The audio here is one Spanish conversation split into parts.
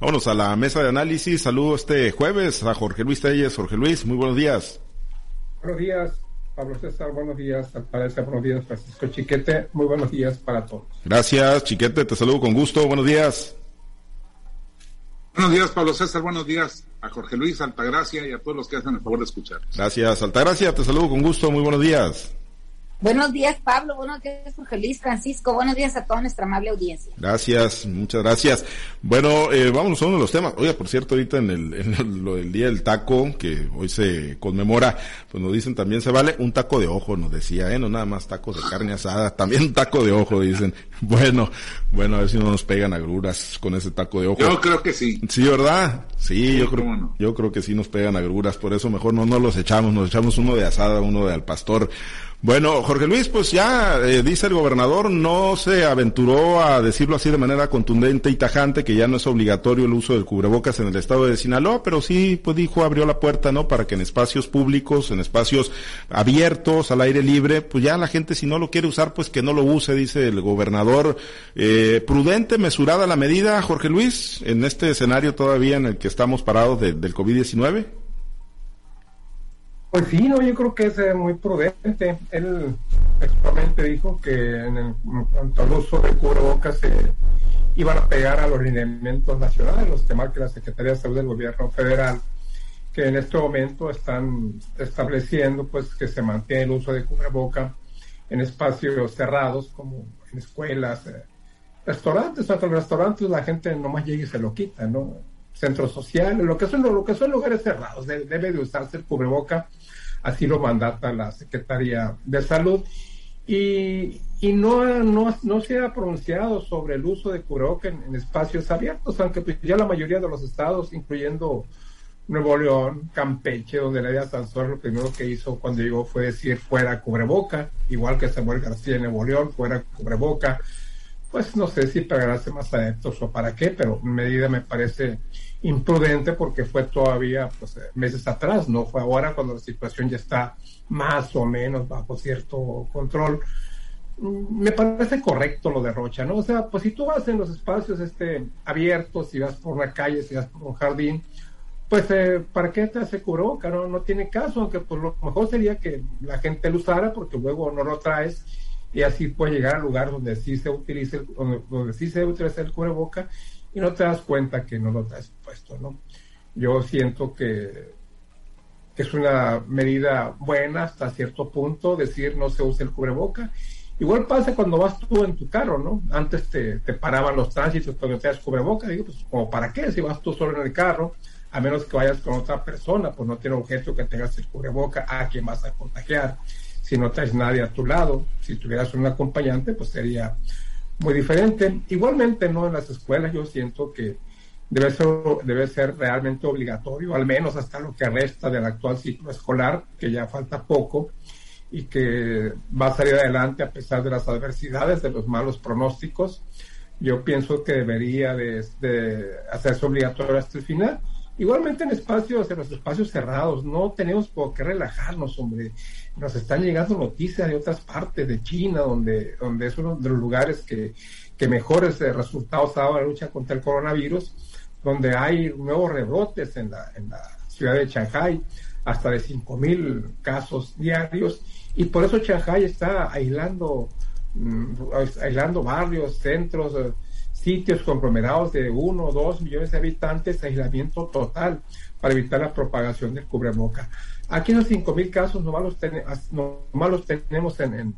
Vámonos a la mesa de análisis. Saludo este jueves a Jorge Luis Telles. Jorge Luis, muy buenos días. Buenos días, Pablo César. Buenos días, Alpareza. Buenos días, Francisco Chiquete. Muy buenos días para todos. Gracias, Chiquete. Te saludo con gusto. Buenos días. Buenos días, Pablo César. Buenos días a Jorge Luis, Altagracia y a todos los que hacen el favor de escuchar. Gracias, Altagracia. Te saludo con gusto. Muy buenos días. Buenos días, Pablo. Buenos días, Jorge Luis Francisco. Buenos días a toda nuestra amable audiencia. Gracias, muchas gracias. Bueno, eh, vamos a uno de los temas. Oiga, por cierto, ahorita en el, en lo del Día del Taco, que hoy se conmemora, pues nos dicen también se vale un taco de ojo, nos decía, ¿eh? No nada más tacos de carne asada, también un taco de ojo, dicen. Bueno, bueno, a ver si no nos pegan agruras con ese taco de ojo. Yo creo que sí. Sí, ¿verdad? Sí, yo creo, yo creo que sí nos pegan agruras, por eso mejor no nos los echamos, nos echamos uno de asada, uno de al pastor. Bueno, Jorge Luis, pues ya eh, dice el gobernador, no se aventuró a decirlo así de manera contundente y tajante que ya no es obligatorio el uso del cubrebocas en el estado de Sinaloa, pero sí, pues dijo, abrió la puerta, ¿no? Para que en espacios públicos, en espacios abiertos, al aire libre, pues ya la gente si no lo quiere usar, pues que no lo use, dice el gobernador. Eh, prudente, mesurada la medida, Jorge Luis, en este escenario todavía en el que estamos parados del COVID-19. Pues sí, no, yo creo que es eh, muy prudente. Él expresamente dijo que en, el, cuanto al uso del cubrebocas se iban a pegar a los lineamientos nacionales, los que marca la Secretaría de Salud del Gobierno Federal, que en este momento están estableciendo pues que se mantiene el uso de cubreboca en espacios cerrados como en escuelas, eh, restaurantes, hasta los restaurantes la gente nomás llega y se lo quita, ¿no? Centros sociales, lo que son, lo que son lugares cerrados, debe de usarse el cubreboca así lo mandata la Secretaría de Salud. Y, y no, no, no, se ha pronunciado sobre el uso de cubrebocas en, espacios abiertos, aunque pues ya la mayoría de los estados, incluyendo Nuevo León, Campeche, donde la idea Sansón lo primero que hizo cuando llegó fue decir fuera cubreboca, igual que Samuel García en Nuevo León, fuera cubreboca. Pues no sé si para más adeptos o para qué, pero medida me parece imprudente porque fue todavía pues, eh, meses atrás, no fue ahora cuando la situación ya está más o menos bajo cierto control. Mm, me parece correcto lo de Rocha, ¿no? O sea, pues si tú vas en los espacios este, abiertos, si vas por una calle, si vas por un jardín, pues eh, ¿para qué te hace cubreboca? No, no tiene caso, aunque pues lo mejor sería que la gente lo usara porque luego no lo traes y así puede llegar al lugar donde sí se utilice, donde, donde sí se utiliza el cubreboca y no te das cuenta que no lo traes puesto, ¿no? Yo siento que, es una medida buena hasta cierto punto, decir no se usa el cubreboca. Igual pasa cuando vas tú en tu carro, ¿no? Antes te, te paraban los tránsitos cuando te das cubreboca, digo, pues como para qué si vas tú solo en el carro, a menos que vayas con otra persona, pues no tiene objeto que tengas el cubreboca a quien vas a contagiar. Si no traes nadie a tu lado, si tuvieras un acompañante, pues sería muy diferente. Igualmente, ¿no? En las escuelas yo siento que debe ser, debe ser realmente obligatorio, al menos hasta lo que resta del actual ciclo escolar, que ya falta poco y que va a salir adelante a pesar de las adversidades, de los malos pronósticos. Yo pienso que debería de, hacerse obligatorio hasta el final. Igualmente en espacios, en los espacios cerrados, no tenemos por qué relajarnos, hombre. Nos están llegando noticias de otras partes de China, donde, donde es uno de los lugares que, que mejores eh, resultados ha dado la lucha contra el coronavirus, donde hay nuevos rebrotes en la, en la ciudad de Shanghai, hasta de 5.000 casos diarios, y por eso Shanghai está aislando, mm, aislando barrios, centros, eh, sitios conglomerados de uno o dos millones de habitantes, aislamiento total para evitar la propagación del cubreboca. Aquí esos 5.000 casos nomás los, los tenemos en, en,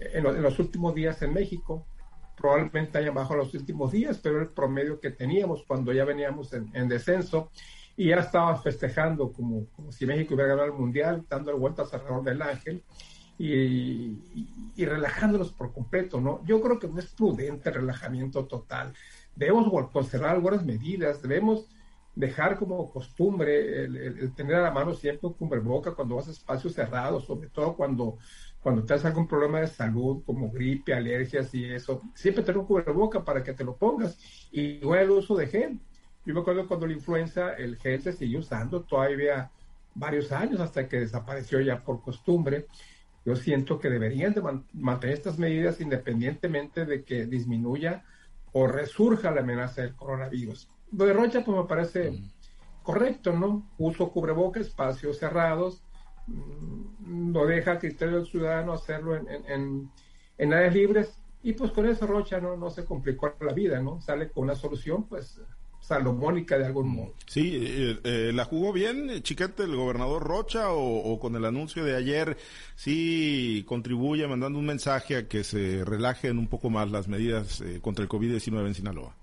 en, los últimos días en México. Probablemente hayan bajado los últimos días, pero el promedio que teníamos cuando ya veníamos en, descenso y ya estaba festejando como, como, si México hubiera ganado el Mundial, dando vueltas alrededor del ángel y, y, relajándonos por completo, ¿no? Yo creo que no es prudente el relajamiento total. Debemos conservar algunas medidas, debemos dejar como costumbre el, tener a la mano siempre un cubreboca cuando vas a espacios cerrados, sobre todo cuando, cuando te algún problema de salud como gripe, alergias y eso. Siempre tener un cubreboca para que te lo pongas. Y igual el uso de gel. Yo me acuerdo cuando la influenza, el gel se siguió usando todavía varios años hasta que desapareció ya por costumbre. Yo siento que deberían de mantener estas medidas independientemente de que disminuya o resurja la amenaza del coronavirus lo de Rocha pues me parece correcto, ¿no? Uso cubreboca, espacios cerrados, mm, lo deja a criterio del ciudadano hacerlo en, en, en, áreas libres y pues con eso Rocha no, no se complicó la vida, ¿no? Sale con una solución pues salomónica de algún modo. Sí, eh, eh, ¿la jugó bien Chiquete el gobernador Rocha o, con el anuncio de ayer sí contribuye mandando un mensaje a que se relajen un poco más las medidas eh, contra el COVID-19 en Sinaloa?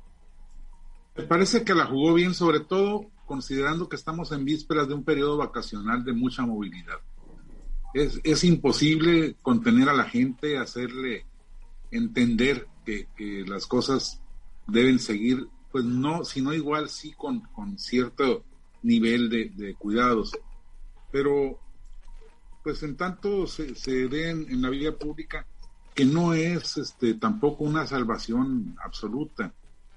Me parece que la jugó bien, sobre todo considerando que estamos en vísperas de un periodo vacacional de mucha movilidad. Es, es imposible contener a la gente, hacerle entender que, que las cosas deben seguir pues no, sino igual sí con, cierto nivel de, cuidados. Pero, pues en tanto se, se en la vía pública, que no es este, tampoco una salvación absoluta.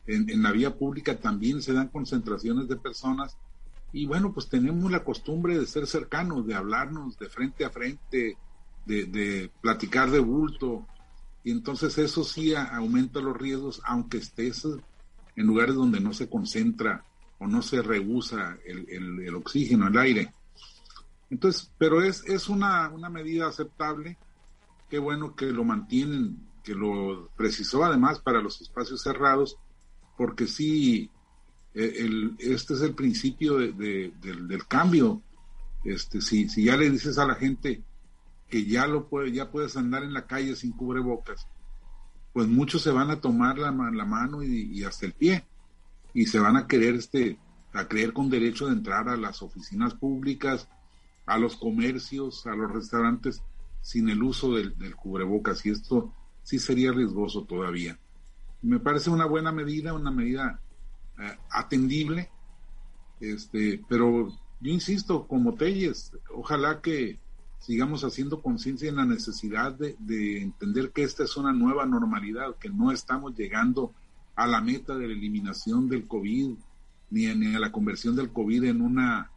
En, en la vía pública también se dan concentraciones de personas y bueno, pues tenemos la costumbre de ser cercanos, de hablarnos de frente a frente, de, de platicar de bulto, y entonces eso sí aumenta los riesgos, aunque estés en lugares donde no se concentra o no se rehúsa el, el, oxígeno, el aire. Entonces, pero es, es una, una medida aceptable. Qué bueno que lo mantienen, que lo precisó además para los espacios cerrados, porque sí, e, el, este es el principio de, del, del, cambio. Este, si, si ya le dices a la gente que ya lo puede, ya puedes andar en la calle sin cubrebocas, pues muchos se van a tomar la, la mano y, hasta el pie y se van a querer este a creer con derecho de entrar a las oficinas públicas, a los comercios, a los restaurantes sin el uso del, cubrebocas y esto sí sería riesgoso todavía. Me parece una buena medida, una medida eh, atendible, este, pero yo insisto, como Telles, ojalá que sigamos haciendo conciencia en la necesidad de, entender que esta es una nueva normalidad, que no estamos llegando a la meta de la eliminación del COVID, ni, a la conversión del COVID en una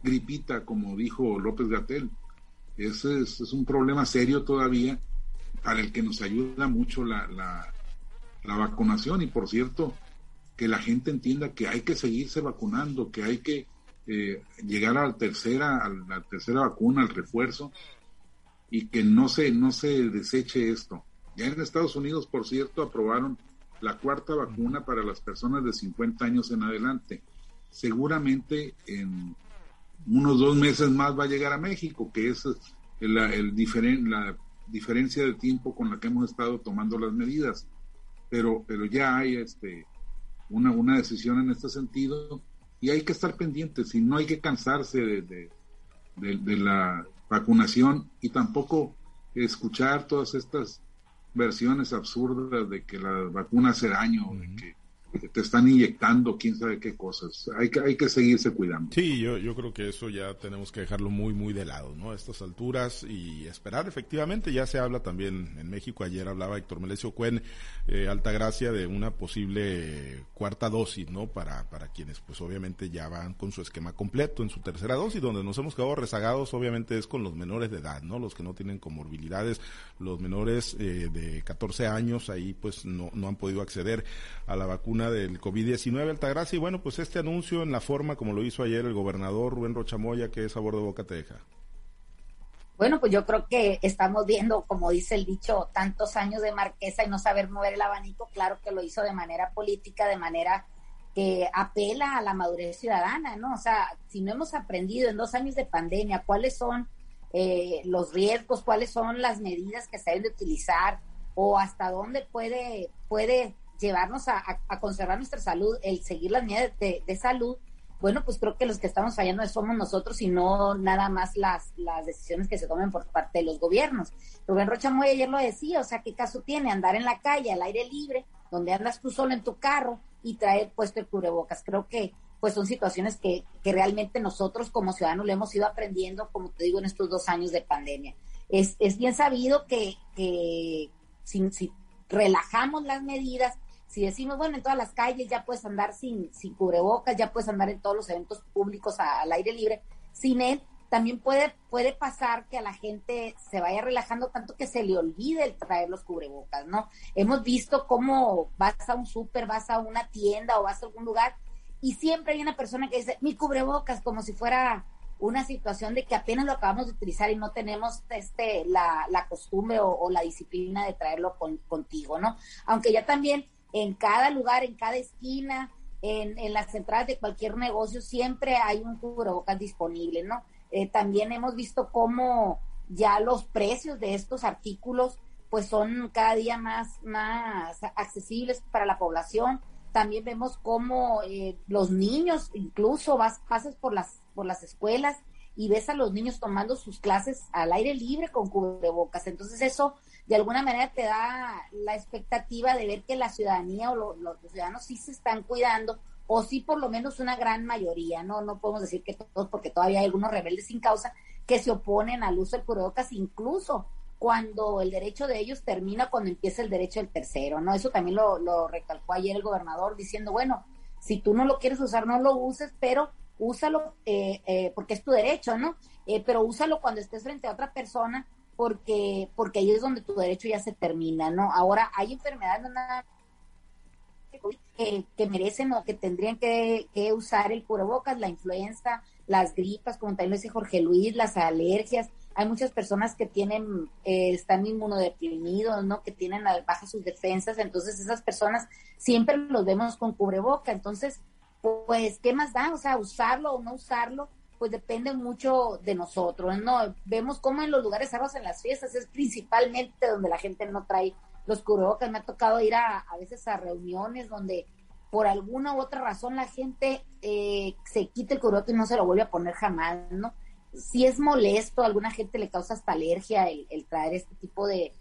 gripita, como dijo López Gatel. Ese es, un problema serio todavía para el que nos ayuda mucho la, la vacunación y por cierto, que la gente entienda que hay que seguirse vacunando, que hay que eh, llegar a la tercera, a la tercera vacuna, al refuerzo, y que no se, no se deseche esto. Ya en Estados Unidos, por cierto, aprobaron la cuarta vacuna para las personas de 50 años en adelante. Seguramente en unos dos meses más va a llegar a México, que es el, el diferen, la diferencia de tiempo con la que hemos estado tomando las medidas. Pero, pero ya hay este, una, una decisión en este sentido y hay que estar pendientes y no hay que cansarse de, de, la vacunación y tampoco escuchar todas estas versiones absurdas de que la vacuna hace daño, de que te están inyectando quién sabe qué cosas. Hay que, hay que seguirse cuidando. Sí, yo, yo creo que eso ya tenemos que dejarlo muy, muy de lado, ¿no? A estas alturas y esperar, efectivamente, ya se habla también en México, ayer hablaba Héctor Melesio Cuen, eh, Altagracia, de una posible cuarta dosis, ¿no? Para, para quienes, pues obviamente ya van con su esquema completo en su tercera dosis, donde nos hemos quedado rezagados, obviamente es con los menores de edad, ¿no? Los que no tienen comorbilidades, los menores eh, de 14 años, ahí pues no, no han podido acceder a la vacuna del COVID-19 Altagracia y bueno, pues este anuncio en la forma como lo hizo ayer el gobernador Rubén Rochamoya, que es sabor de boca te deja. Bueno, pues yo creo que estamos viendo, como dice el dicho, tantos años de marquesa y no saber mover el abanico, claro que lo hizo de manera política, de manera que apela a la madurez ciudadana, ¿no? O sea, si no hemos aprendido en dos años de pandemia cuáles son eh, los riesgos, cuáles son las medidas que se deben de utilizar o hasta dónde puede, puede llevarnos a, conservar nuestra salud, el seguir las medidas de, salud, bueno, pues creo que los que estamos fallando somos nosotros y no nada más las, las decisiones que se tomen por parte de los gobiernos. Rubén Rocha Moya ayer lo decía, o sea, ¿qué caso tiene andar en la calle, al aire libre, donde andas tú solo en tu carro y traer puesto el cubrebocas? Creo que pues son situaciones que, que realmente nosotros como ciudadanos le hemos ido aprendiendo, como te digo, en estos dos años de pandemia. Es, es bien sabido que, que si relajamos las medidas, si decimos, bueno, en todas las calles ya puedes andar sin, sin cubrebocas, ya puedes andar en todos los eventos públicos al aire libre, sin él, también puede, puede pasar que a la gente se vaya relajando tanto que se le olvide el traer los cubrebocas, ¿no? Hemos visto cómo vas a un súper, vas a una tienda o vas a algún lugar y siempre hay una persona que dice, mi cubrebocas, como si fuera una situación de que apenas lo acabamos de utilizar y no tenemos este la, la costumbre o, la disciplina de traerlo contigo, ¿no? Aunque ya también en cada lugar, en cada esquina, en, en las entradas de cualquier negocio, siempre hay un cubrebocas disponible, ¿no? Eh, también hemos visto cómo ya los precios de estos artículos pues son cada día más, más accesibles para la población. También vemos cómo eh, los niños, incluso vas, pasas por las, por las escuelas y ves a los niños tomando sus clases al aire libre con cubrebocas. Entonces eso de alguna manera te da la expectativa de ver que la ciudadanía o los ciudadanos sí se están cuidando o sí por lo menos una gran mayoría, no no podemos decir que todos porque todavía hay algunos rebeldes sin causa que se oponen al uso del cubrebocas incluso cuando el derecho de ellos termina cuando empieza el derecho del tercero, ¿no? Eso también lo, recalcó ayer el gobernador diciendo, bueno, si tú no lo quieres usar, no lo uses, pero úsalo eh, eh, porque es tu derecho, ¿no? Eh, pero úsalo cuando estés frente a otra persona porque porque ahí es donde tu derecho ya se termina, ¿no? Ahora hay enfermedades que, que merecen o que tendrían que, que usar el cubrebocas, la influenza, las gripas, como también lo dice Jorge Luis, las alergias, hay muchas personas que tienen, eh, están inmunodeprimidos, ¿no? Que tienen bajas sus defensas, entonces esas personas siempre los vemos con cubreboca, entonces, pues, ¿qué más da? O sea, usarlo o no usarlo, pues depende mucho de nosotros, ¿no? Vemos cómo en los lugares cerrados en las fiestas es principalmente donde la gente no trae los cubrebocas, me ha tocado ir a, a veces a reuniones donde por alguna u otra razón la gente eh, se quita el cubrebocas y no se lo vuelve a poner jamás, ¿no? si es molesto, a alguna gente le causa hasta alergia el, traer este tipo de,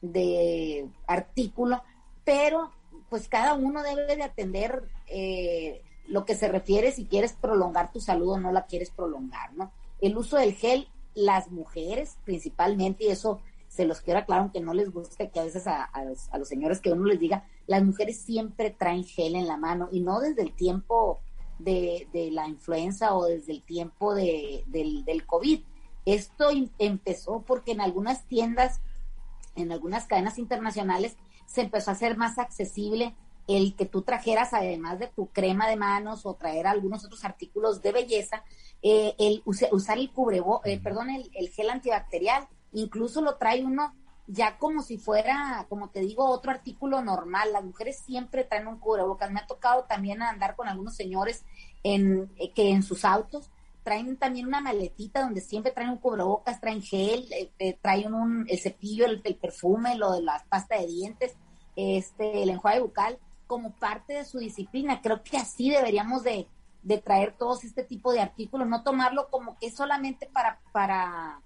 de, artículo, pero pues cada uno debe de atender eh, lo que se refiere si quieres prolongar tu salud o no la quieres prolongar, ¿no? El uso del gel, las mujeres principalmente, y eso se los quiero aclarar, aunque no les guste que a veces a, los, a los señores que uno les diga, las mujeres siempre traen gel en la mano y no desde el tiempo de, la influenza o desde el tiempo de, del, del COVID. Esto empezó porque en algunas tiendas, en algunas cadenas internacionales, se empezó a hacer más accesible el que tú trajeras, además de tu crema de manos o traer algunos otros artículos de belleza, eh, el usar el cubrebo, eh, perdón, el, el, gel antibacterial. Incluso lo trae uno ya como si fuera, como te digo, otro artículo normal. Las mujeres siempre traen un cubrebocas. Me ha tocado también andar con algunos señores en, eh, que en sus autos traen también una maletita donde siempre traen un cubrebocas, traen gel, eh, eh, traen un, el cepillo, el, perfume, lo de la pasta de dientes, este, el enjuague bucal, como parte de su disciplina. Creo que así deberíamos de, de traer todos este tipo de artículos, no tomarlo como que solamente para, para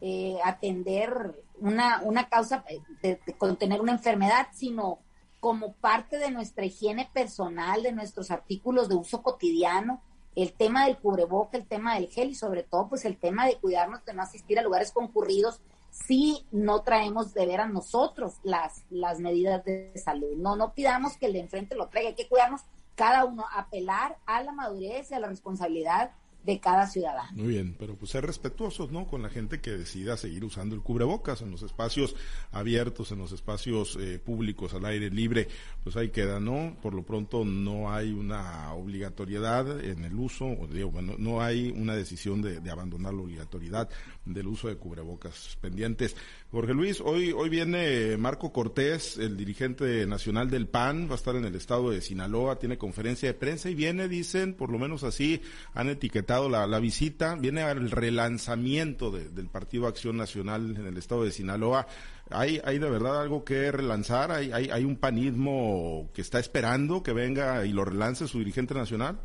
eh, atender una, una causa de, contener una enfermedad, sino como parte de nuestra higiene personal, de nuestros artículos de uso cotidiano, el tema del cubreboca, el tema del gel y sobre todo pues el tema de cuidarnos de no asistir a lugares concurridos si no traemos de ver a nosotros las, las medidas de salud. No, no pidamos que el de enfrente lo traiga, hay que cuidarnos cada uno, apelar a la madurez y a la responsabilidad de cada ciudadano. Muy bien, pero pues ser respetuosos, ¿no? Con la gente que decida seguir usando el cubrebocas en los espacios abiertos, en los espacios eh, públicos, al aire libre, pues ahí queda, ¿no? Por lo pronto no hay una obligatoriedad en el uso, o digo, bueno, no hay una decisión de, de abandonar la obligatoriedad del uso de cubrebocas pendientes. Jorge Luis, hoy, hoy viene Marco Cortés, el dirigente nacional del PAN, va a estar en el estado de Sinaloa, tiene conferencia de prensa y viene, dicen, por lo menos así han etiquetado la, la visita, viene al relanzamiento del Partido Acción Nacional en el estado de Sinaloa. ¿Hay, hay de verdad algo que relanzar? ¿Hay, hay, hay un panismo que está esperando que venga y lo relance su dirigente nacional?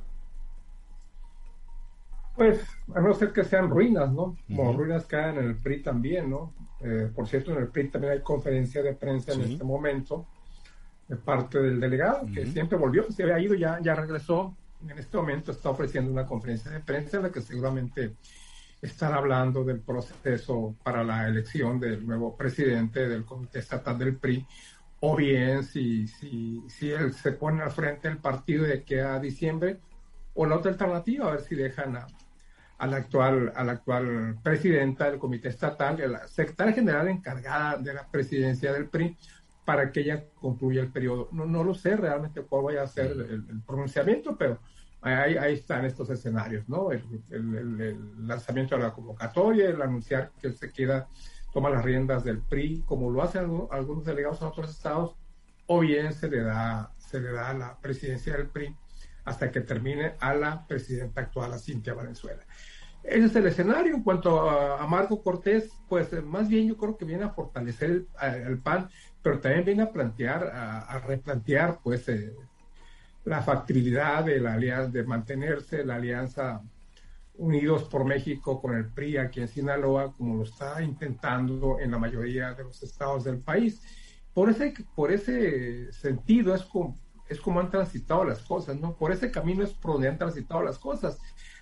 Pues, a no ser que sean ruinas, ¿no? Como ruinas caen en el PRI también, ¿no? Eh, por cierto, en el PRI también hay conferencia de prensa en este momento de parte del delegado, que siempre volvió, se había ido, ya, ya regresó. En este momento está ofreciendo una conferencia de prensa en la que seguramente estará hablando del proceso para la elección del nuevo presidente del Comité Estatal del PRI, o bien si, si, si él se pone al frente del partido de que a diciembre, o la otra alternativa, a ver si dejan a, a la actual, a la actual presidenta del comité estatal, a la secretaria general encargada de la presidencia del PRI, para que ella concluya el periodo. No, no lo sé realmente cuál vaya a ser el, pronunciamiento, pero Ahí, ahí están estos escenarios, ¿no? El, el, lanzamiento de la convocatoria, el anunciar que se queda, toma las riendas del PRI, como lo hacen algunos delegados en otros estados, o bien se le da, se le da la presidencia del PRI hasta que termine a la presidenta actual, a Cintia Valenzuela. Ese es el escenario. En cuanto a, Marco Cortés, pues más bien yo creo que viene a fortalecer el, PAN, pero también viene a plantear, a, replantear, pues, eh, la factibilidad de la alianza, de mantenerse la alianza Unidos por México con el PRI aquí en Sinaloa, como lo está intentando en la mayoría de los estados del país. Por ese, por ese sentido es como, es como han transitado las cosas, ¿no? Por ese camino es por donde han transitado las cosas,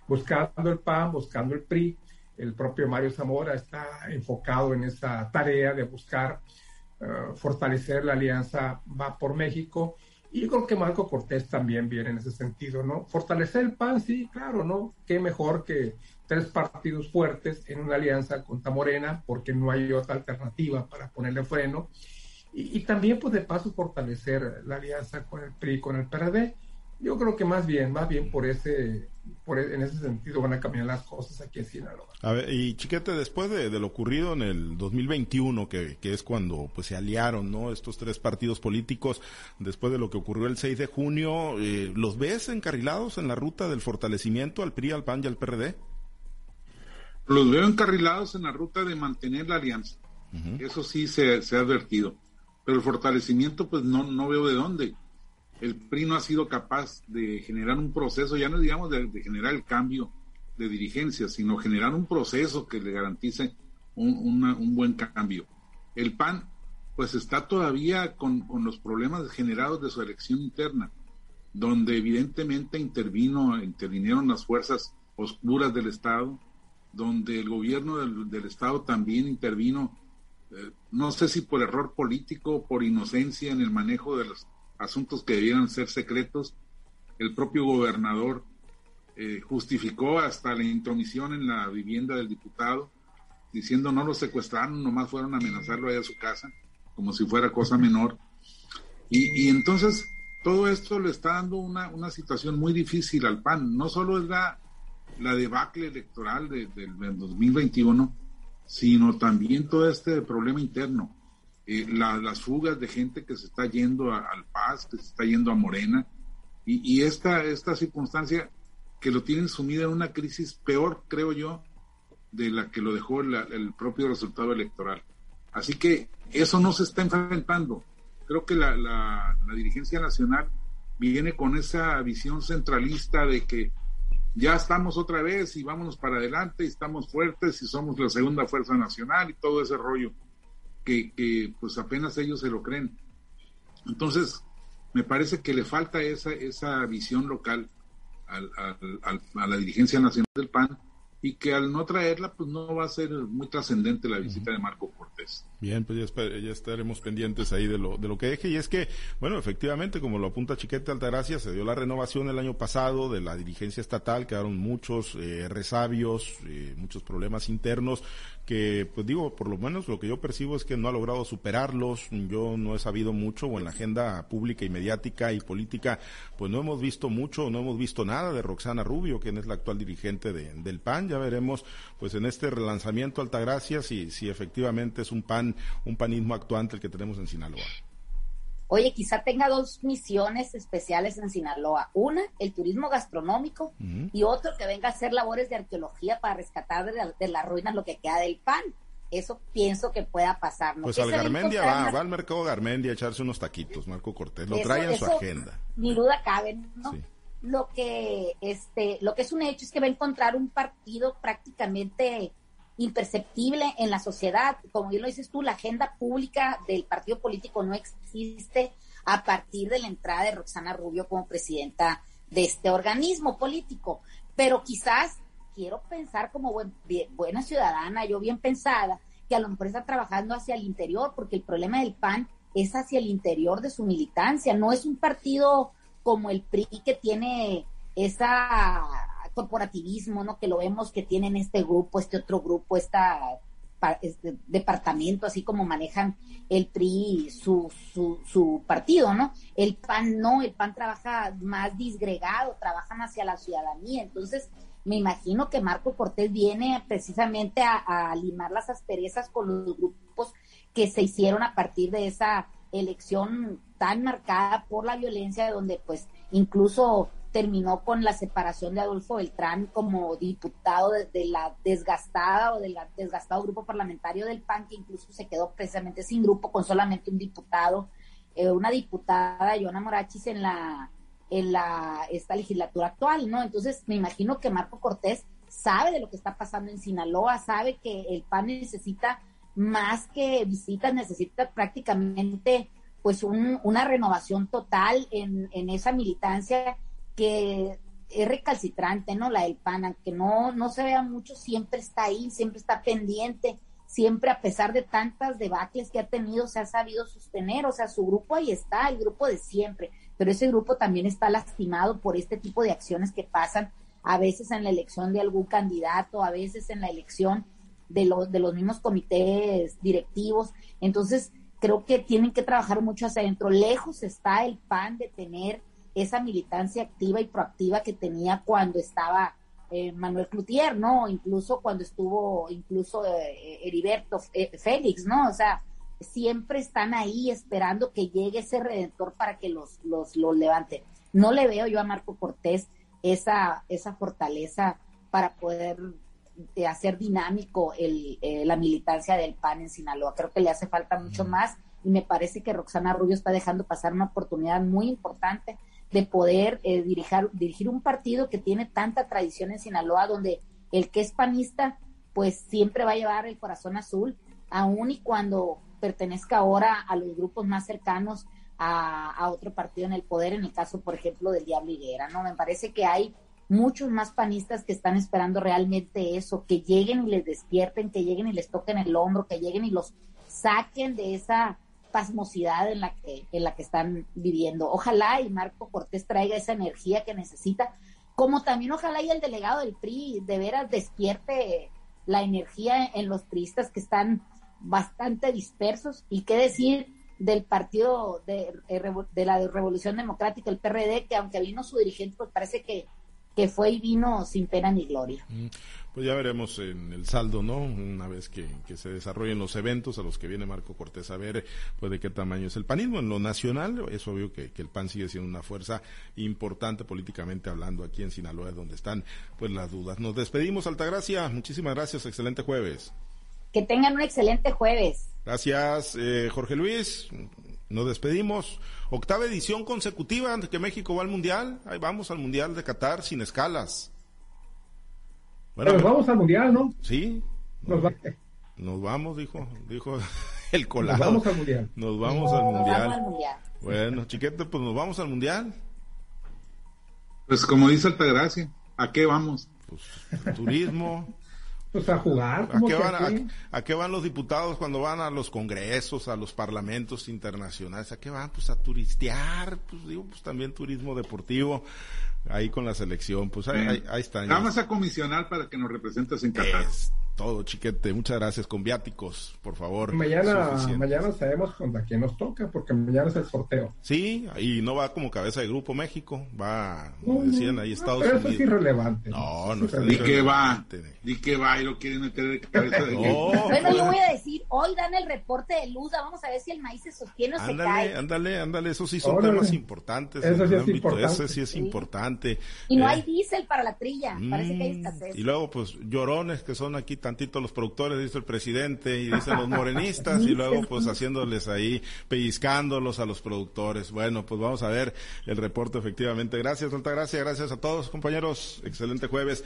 buscando el PAN, buscando el PRI. El propio Mario Zamora está enfocado en esa tarea de buscar eh, fortalecer la alianza Va por México y yo creo que Marco Cortés también viene en ese sentido, ¿no? Fortalecer el PAN, sí, claro, ¿no? Qué mejor que tres partidos fuertes en una alianza contra Morena, porque no hay otra alternativa para ponerle freno. Y, también, pues, de paso, fortalecer la alianza con el PRI, con el PRD. Yo creo que más bien, más bien por ese, e, en ese sentido van a cambiar las cosas aquí en Sinaloa. A ver, y Chiquete, después de, lo ocurrido en el 2021, que, que es cuando pues se aliaron no estos tres partidos políticos, después de lo que ocurrió el 6 de junio, eh, ¿los ves encarrilados en la ruta del fortalecimiento al PRI, al PAN y al PRD? Los veo encarrilados en la ruta de mantener la alianza. Eso sí se, se, ha advertido. Pero el fortalecimiento, pues no, no veo de dónde el PRI no ha sido capaz de generar un proceso, ya no digamos de, generar el cambio de dirigencia, sino generar un proceso que le garantice un, buen cambio. El PAN, pues está todavía con, los problemas generados de su elección interna, donde evidentemente intervino, intervinieron las fuerzas oscuras del Estado, donde el gobierno del, Estado también intervino, eh, no sé si por error político, o por inocencia en el manejo de los asuntos que debieran ser secretos. El propio gobernador eh, justificó hasta la intromisión en la vivienda del diputado, diciendo no lo secuestraron, nomás fueron a amenazarlo allá a su casa, como si fuera cosa menor. Y, entonces todo esto le está dando una, una, situación muy difícil al PAN. No solo es la, la debacle electoral del 2021, sino también todo este problema interno. Eh, las fugas de gente que se está yendo al Paz, que se está yendo a Morena, y, esta, esta circunstancia que lo tienen sumido en una crisis peor, creo yo, de la que lo dejó el propio resultado electoral. Así que eso no se está enfrentando. Creo que la, la, dirigencia nacional viene con esa visión centralista de que ya estamos otra vez y vámonos para adelante y estamos fuertes y somos la segunda fuerza nacional y todo ese rollo que, pues apenas ellos se lo creen. Entonces, me parece que le falta esa, esa visión local a la dirigencia nacional del PAN y que al no traerla, pues no va a ser muy trascendente la visita de Marco Cortés. Bien, pues ya, estaremos pendientes ahí de lo, de lo que deje. Y es que, bueno, efectivamente, como lo apunta Chiquete Altagracia, se dio la renovación el año pasado de la dirigencia estatal, quedaron muchos eh, resabios, eh, muchos problemas internos que, pues digo, por lo menos lo que yo percibo es que no ha logrado superarlos. Yo no he sabido mucho, o en la agenda pública y mediática y política, pues no hemos visto mucho, no hemos visto nada de Roxana Rubio, quien es la actual dirigente de, del PAN. Ya veremos, pues en este relanzamiento Altagracia, si, si efectivamente es un PAN, un panismo actuante el que tenemos en Sinaloa. Oye, quizá tenga dos misiones especiales en Sinaloa. Una, el turismo gastronómico y otro que venga a hacer labores de arqueología para rescatar de, las ruinas lo que queda del pan. Eso pienso que pueda pasar. Pues al Garmendia va, va al mercado Garmendia a echarse unos taquitos, Marco Cortés. Lo trae en su agenda. Ni duda cabe, ¿no? Lo que, este, lo que es un hecho es que va a encontrar un partido prácticamente imperceptible en la sociedad. Como bien lo dices tú, la agenda pública del partido político no existe a partir de la entrada de Roxana Rubio como presidenta de este organismo político. Pero quizás quiero pensar como buena ciudadana, yo bien pensada, que a lo mejor está trabajando hacia el interior, porque el problema del PAN es hacia el interior de su militancia, no es un partido como el PRI que tiene esa corporativismo, ¿no? Que lo vemos que tienen este grupo, este otro grupo, este, departamento, así como manejan el PRI su, su, su, partido, ¿no? El PAN no, el PAN trabaja más disgregado, trabajan hacia la ciudadanía. Entonces, me imagino que Marco Cortés viene precisamente a, a limar las asperezas con los grupos que se hicieron a partir de esa elección tan marcada por la violencia, donde pues incluso terminó con la separación de Adolfo Beltrán como diputado de, la desgastada o del desgastado grupo parlamentario del PAN, que incluso se quedó precisamente sin grupo, con solamente un diputado, eh, una diputada, Joana Morachis, en la en la esta legislatura actual, ¿no? Entonces me imagino que Marco Cortés sabe de lo que está pasando en Sinaloa, sabe que el PAN necesita más que visitas, necesita prácticamente pues una renovación total en, en esa militancia que es recalcitrante, ¿no? La del PAN, aunque no, no se vea mucho, siempre está ahí, siempre está pendiente, siempre a pesar de tantas debacles que ha tenido, se ha sabido sostener, o sea, su grupo ahí está, el grupo de siempre, pero ese grupo también está lastimado por este tipo de acciones que pasan a veces en la elección de algún candidato, a veces en la elección de, los de los mismos comités directivos. Entonces, creo que tienen que trabajar mucho hacia adentro. Lejos está el PAN de tener esa militancia activa y proactiva que tenía cuando estaba eh, Manuel Cloutier, ¿no? Incluso cuando estuvo, incluso eh, Heriberto eh, Félix, ¿no? O sea, siempre están ahí esperando que llegue ese redentor para que los, los, los levante. No le veo yo a Marco Cortés esa, esa fortaleza para poder hacer dinámico el, la militancia del PAN en Sinaloa. Creo que le hace falta mucho más y me parece que Roxana Rubio está dejando pasar una oportunidad muy importante de poder eh, dirigir, dirigir un partido que tiene tanta tradición en Sinaloa, donde el que es panista, pues siempre va a llevar el corazón azul, aun y cuando pertenezca ahora a los grupos más cercanos a, a, otro partido en el poder, en el caso, por ejemplo, del Diablo Higuera, ¿no? Me parece que hay muchos más panistas que están esperando realmente eso, que lleguen y les despierten, que lleguen y les toquen el hombro, que lleguen y los saquen de esa pasmosidad en la que, en la que están viviendo. Ojalá y Marco Cortés traiga esa energía que necesita, como también ojalá y el delegado del PRI de veras despierte la energía en los priistas que están bastante dispersos y qué decir del partido de, de la Revolución Democrática, el PRD, que aunque vino su dirigente, pues parece que, que fue y vino sin pena ni gloria. Mm. Pues ya veremos en el saldo, ¿no? Una vez que, se desarrollen los eventos a los que viene Marco Cortés a ver, pues de qué tamaño es el panismo. En lo nacional, es obvio que, el PAN sigue siendo una fuerza importante políticamente hablando aquí en Sinaloa, donde están pues las dudas. Nos despedimos, Altagracia. Muchísimas gracias. Excelente jueves. Que tengan un excelente jueves. Gracias, eh, Jorge Luis. Nos despedimos. Octava edición consecutiva de que México va al Mundial. Ahí vamos al Mundial de Qatar sin escalas. Bueno, nos vamos al mundial, ¿no? Sí. Nos, vamos, dijo, dijo el colado. Nos vamos al mundial. Nos vamos, al, mundial. Bueno, chiquete, pues nos vamos al mundial. Pues como dice Altagracia, ¿a qué vamos? Pues turismo. Pues a jugar. ¿A qué, van, a, qué van los diputados cuando van a los congresos, a los parlamentos internacionales? ¿A qué van? Pues a turistear, pues digo, pues también turismo deportivo ahí con la selección. Pues ahí, ahí, está. Vamos a comisionar para que nos representes en Qatar todo, chiquete. Muchas gracias. Con viáticos, por favor. Mañana, mañana sabemos contra quién nos toca, porque mañana es el sorteo. Sí, y no va como cabeza de grupo México, va, como decían ahí Estados pero Eso es irrelevante. No, no, Ni que va, ni que va y lo quieren meter de cabeza de grupo. Bueno, yo voy a decir, hoy dan el reporte de luz, vamos a ver si el maíz se sostiene o se cae. Ándale, ándale, esos sí son temas importantes. Eso sí es importante. Ese sí es importante. Y no hay eh, diésel para la trilla, parece que hay mm, escasez. Y luego, pues, llorones que son aquí tantito los productores, dice el presidente, y dicen los morenistas, y luego pues haciéndoles ahí, pellizcándolos a los productores. Bueno, pues vamos a ver el reporte efectivamente. Gracias, Alta Gracia, gracias a todos, compañeros. Excelente jueves.